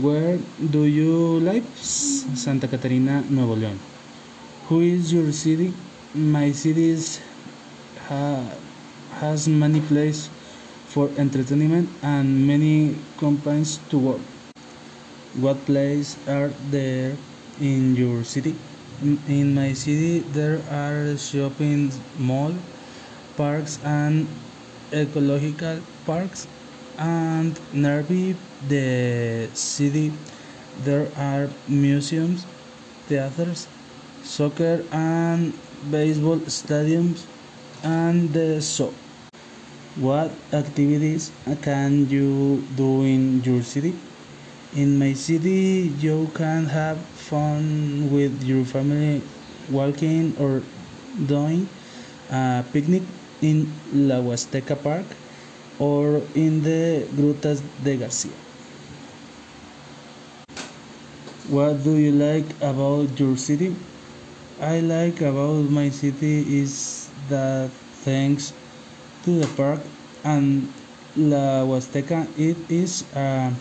Where do you live? Santa Catarina, Nuevo León. Who is your city? My city is, ha, has many places for entertainment and many companies to work. What places are there in your city? In- In my city, there are shopping mall, parks, and ecological parks. And nearby the city, there are museums, theaters, soccer and baseball stadiums, and the. What activities can you do in your city? In my city, you can have fun with your family walking or doing a picnic in La Huasteca Park or in the Grutas de Garcia. What do you like about your city? I like about my city is that thanks to the park and La Huasteca, it is a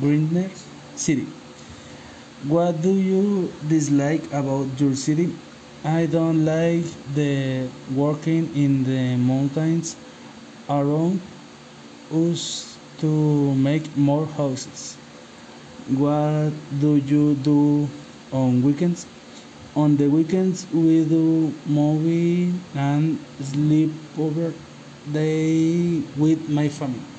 greener city. What do you dislike about your city? I don't like the working in the mountains around us to make more houses. What do you do on weekends? On the weekends we do movie and sleep over day with my family.